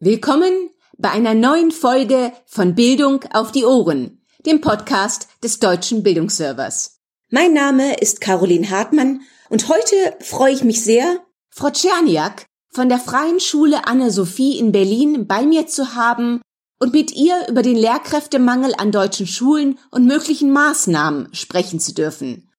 Willkommen bei einer neuen Folge von Bildung auf die Ohren, dem Podcast des Deutschen Bildungsservers. Mein Name ist Caroline Hartmann und heute freue ich mich sehr, Frau Czerniak von der Freien Schule Anne-Sophie in Berlin bei mir zu haben und mit ihr über den Lehrkräftemangel an deutschen Schulen und möglichen Maßnahmen sprechen zu dürfen.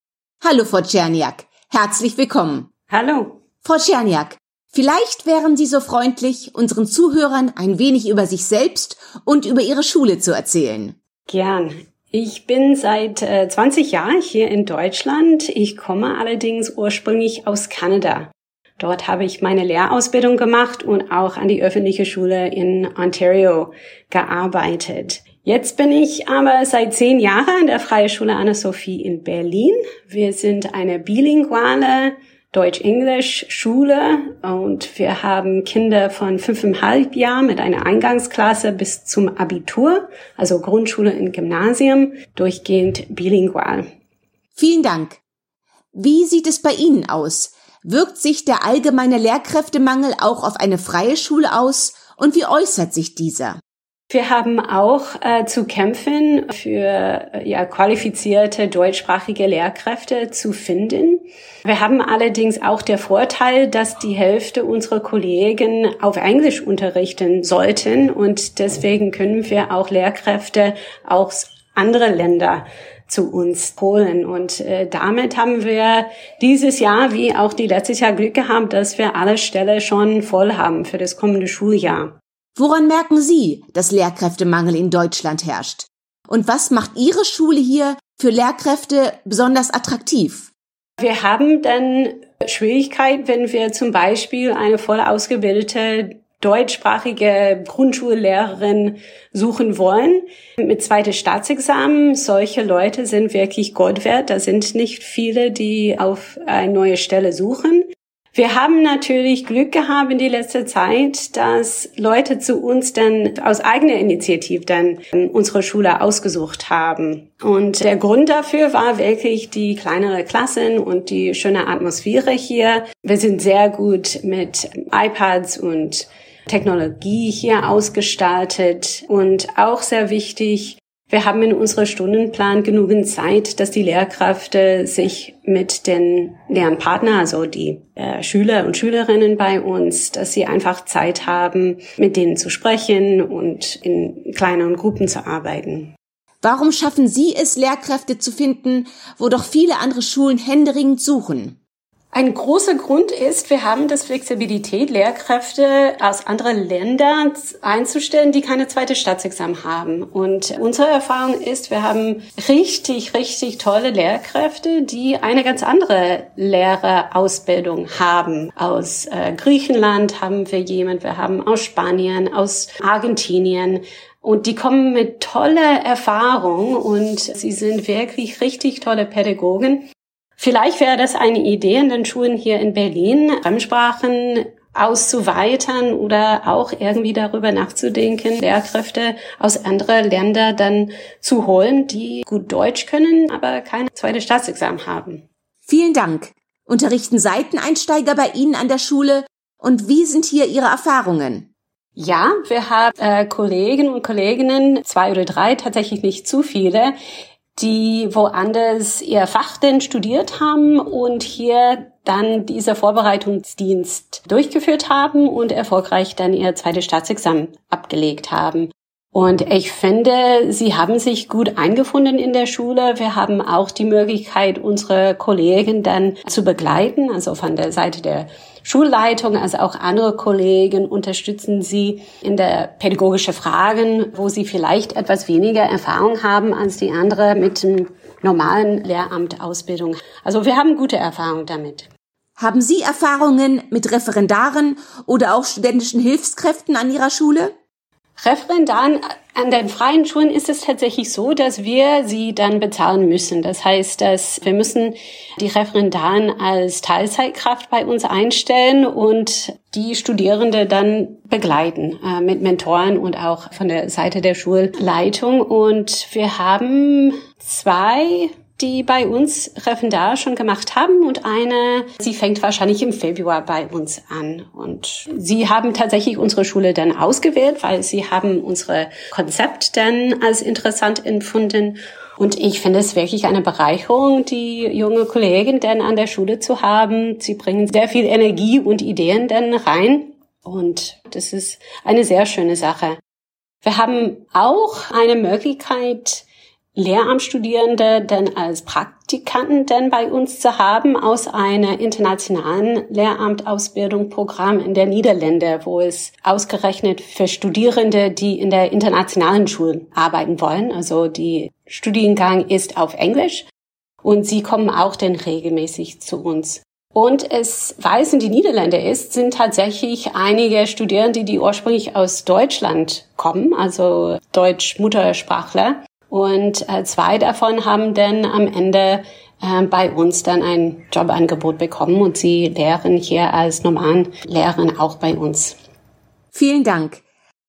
Hallo, Frau Czerniak. Herzlich willkommen. Hallo. Frau Czerniak, Vielleicht wären Sie so freundlich, unseren Zuhörern ein wenig über sich selbst und über Ihre Schule zu erzählen. Gern. Ich bin seit äh, 20 Jahren hier in Deutschland. Ich komme allerdings ursprünglich aus Kanada. Dort habe ich meine Lehrausbildung gemacht und auch an die öffentliche Schule in Ontario gearbeitet. Jetzt bin ich aber seit zehn Jahren an der Freie Schule Anna-Sophie in Berlin. Wir sind eine bilinguale Deutsch-Englisch-Schule und wir haben Kinder von fünfeinhalb Jahren mit einer Eingangsklasse bis zum Abitur, also Grundschule und Gymnasium, durchgehend bilingual. Vielen Dank. Wie sieht es bei Ihnen aus? Wirkt sich der allgemeine Lehrkräftemangel auch auf eine freie Schule aus und wie äußert sich dieser? Wir haben auch äh, zu kämpfen, für äh, ja, qualifizierte deutschsprachige Lehrkräfte zu finden. Wir haben allerdings auch der Vorteil, dass die Hälfte unserer Kollegen auf Englisch unterrichten sollten und deswegen können wir auch Lehrkräfte aus anderen Länder zu uns holen. Und äh, damit haben wir dieses Jahr wie auch die letztes Jahr Glück gehabt, dass wir alle Stelle schon voll haben für das kommende Schuljahr. Woran merken Sie, dass Lehrkräftemangel in Deutschland herrscht? Und was macht Ihre Schule hier für Lehrkräfte besonders attraktiv? Wir haben dann Schwierigkeit, wenn wir zum Beispiel eine voll ausgebildete deutschsprachige Grundschullehrerin suchen wollen mit zweites Staatsexamen. Solche Leute sind wirklich Gold wert. Da sind nicht viele, die auf eine neue Stelle suchen. Wir haben natürlich Glück gehabt in die letzte Zeit, dass Leute zu uns dann aus eigener Initiative dann unsere Schule ausgesucht haben. Und der Grund dafür war wirklich die kleinere Klassen und die schöne Atmosphäre hier. Wir sind sehr gut mit iPads und Technologie hier ausgestaltet und auch sehr wichtig, wir haben in unserem Stundenplan genügend Zeit, dass die Lehrkräfte sich mit den Lernpartnern, also die äh, Schüler und Schülerinnen bei uns, dass sie einfach Zeit haben, mit denen zu sprechen und in kleineren Gruppen zu arbeiten. Warum schaffen Sie es, Lehrkräfte zu finden, wo doch viele andere Schulen händeringend suchen? Ein großer Grund ist, wir haben das Flexibilität, Lehrkräfte aus anderen Ländern einzustellen, die keine zweite Staatsexamen haben. Und unsere Erfahrung ist, wir haben richtig, richtig tolle Lehrkräfte, die eine ganz andere Lehrerausbildung haben. Aus äh, Griechenland haben wir jemand, wir haben aus Spanien, aus Argentinien, und die kommen mit toller Erfahrung und sie sind wirklich richtig tolle Pädagogen. Vielleicht wäre das eine Idee in den Schulen hier in Berlin, Fremdsprachen auszuweitern oder auch irgendwie darüber nachzudenken, Lehrkräfte aus anderen Ländern dann zu holen, die gut Deutsch können, aber keine zweite Staatsexamen haben. Vielen Dank. Unterrichten Seiteneinsteiger bei Ihnen an der Schule und wie sind hier Ihre Erfahrungen? Ja, wir haben äh, Kollegen und Kolleginnen, zwei oder drei, tatsächlich nicht zu viele, die woanders ihr Fach denn studiert haben und hier dann dieser Vorbereitungsdienst durchgeführt haben und erfolgreich dann ihr zweites Staatsexamen abgelegt haben. Und ich finde, sie haben sich gut eingefunden in der Schule. Wir haben auch die Möglichkeit, unsere Kollegen dann zu begleiten, also von der Seite der Schulleitung, also auch andere Kollegen unterstützen sie in der pädagogischen Fragen, wo sie vielleicht etwas weniger Erfahrung haben als die andere mit dem normalen Lehramtausbildung. Also wir haben gute Erfahrungen damit. Haben Sie Erfahrungen mit Referendaren oder auch studentischen Hilfskräften an Ihrer Schule? Referendaren an den freien Schulen ist es tatsächlich so, dass wir sie dann bezahlen müssen. Das heißt, dass wir müssen die Referendaren als Teilzeitkraft bei uns einstellen und die Studierende dann begleiten äh, mit Mentoren und auch von der Seite der Schulleitung. Und wir haben zwei die bei uns Referendar schon gemacht haben und eine, sie fängt wahrscheinlich im Februar bei uns an. Und sie haben tatsächlich unsere Schule dann ausgewählt, weil sie haben unsere Konzept dann als interessant empfunden. Und ich finde es wirklich eine Bereicherung, die junge Kollegin dann an der Schule zu haben. Sie bringen sehr viel Energie und Ideen dann rein. Und das ist eine sehr schöne Sache. Wir haben auch eine Möglichkeit, Lehramtsstudierende denn als Praktikanten denn bei uns zu haben aus einer internationalen Lehramtausbildung Programm in der Niederlande, wo es ausgerechnet für Studierende, die in der internationalen Schule arbeiten wollen. Also die Studiengang ist auf Englisch und sie kommen auch denn regelmäßig zu uns. Und es, weil es in die Niederlande ist, sind tatsächlich einige Studierende, die ursprünglich aus Deutschland kommen, also Deutsch-Muttersprachler. Und äh, zwei davon haben dann am Ende äh, bei uns dann ein Jobangebot bekommen und sie lehren hier als normalen Lehrerin auch bei uns. Vielen Dank.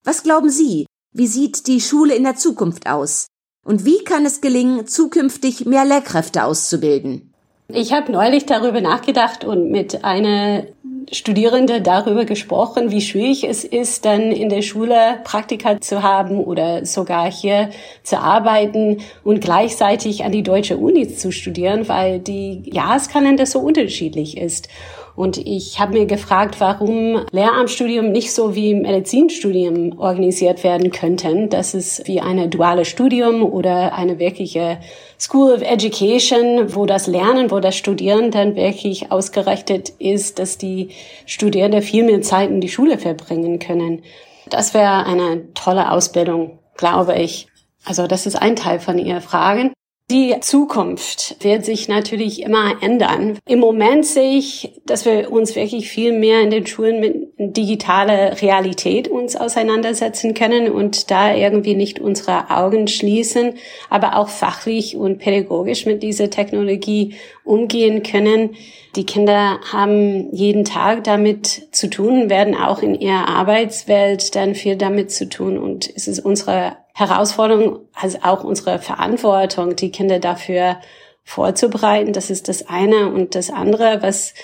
Was glauben Sie? Wie sieht die Schule in der Zukunft aus? Und wie kann es gelingen, zukünftig mehr Lehrkräfte auszubilden? Ich habe neulich darüber nachgedacht und mit einer Studierende darüber gesprochen, wie schwierig es ist, dann in der Schule Praktika zu haben oder sogar hier zu arbeiten und gleichzeitig an die deutsche Uni zu studieren, weil die Jahreskalender so unterschiedlich ist. Und ich habe mir gefragt, warum Lehramtsstudium nicht so wie Medizinstudium organisiert werden könnten. Das ist wie eine duale Studium oder eine wirkliche School of Education, wo das Lernen, wo das Studieren dann wirklich ausgerechnet ist, dass die Studierenden viel mehr Zeit in die Schule verbringen können. Das wäre eine tolle Ausbildung, glaube ich. Also das ist ein Teil von Ihrer Fragen. Die Zukunft wird sich natürlich immer ändern. Im Moment sehe ich, dass wir uns wirklich viel mehr in den Schulen mit digitaler Realität uns auseinandersetzen können und da irgendwie nicht unsere Augen schließen, aber auch fachlich und pädagogisch mit dieser Technologie umgehen können. Die Kinder haben jeden Tag damit zu tun, werden auch in ihrer Arbeitswelt dann viel damit zu tun und es ist unsere Herausforderung, also auch unsere Verantwortung, die Kinder dafür vorzubereiten. Das ist das eine. Und das andere, was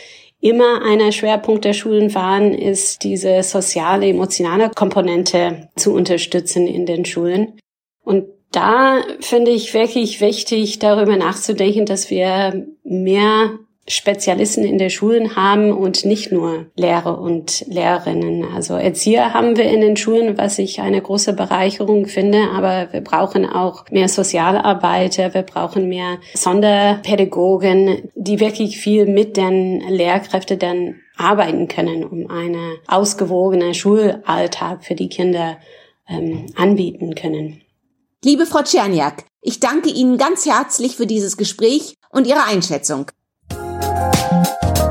immer einer Schwerpunkt der Schulen waren, ist diese soziale, emotionale Komponente zu unterstützen in den Schulen. Und da finde ich wirklich wichtig, darüber nachzudenken, dass wir mehr Spezialisten in der Schulen haben und nicht nur Lehrer und Lehrerinnen. Also Erzieher haben wir in den Schulen, was ich eine große Bereicherung finde, aber wir brauchen auch mehr Sozialarbeiter, wir brauchen mehr Sonderpädagogen, die wirklich viel mit den Lehrkräften dann arbeiten können, um eine ausgewogene Schulalltag für die Kinder ähm, anbieten können. Liebe Frau Czerniak, ich danke Ihnen ganz herzlich für dieses Gespräch und Ihre Einschätzung. you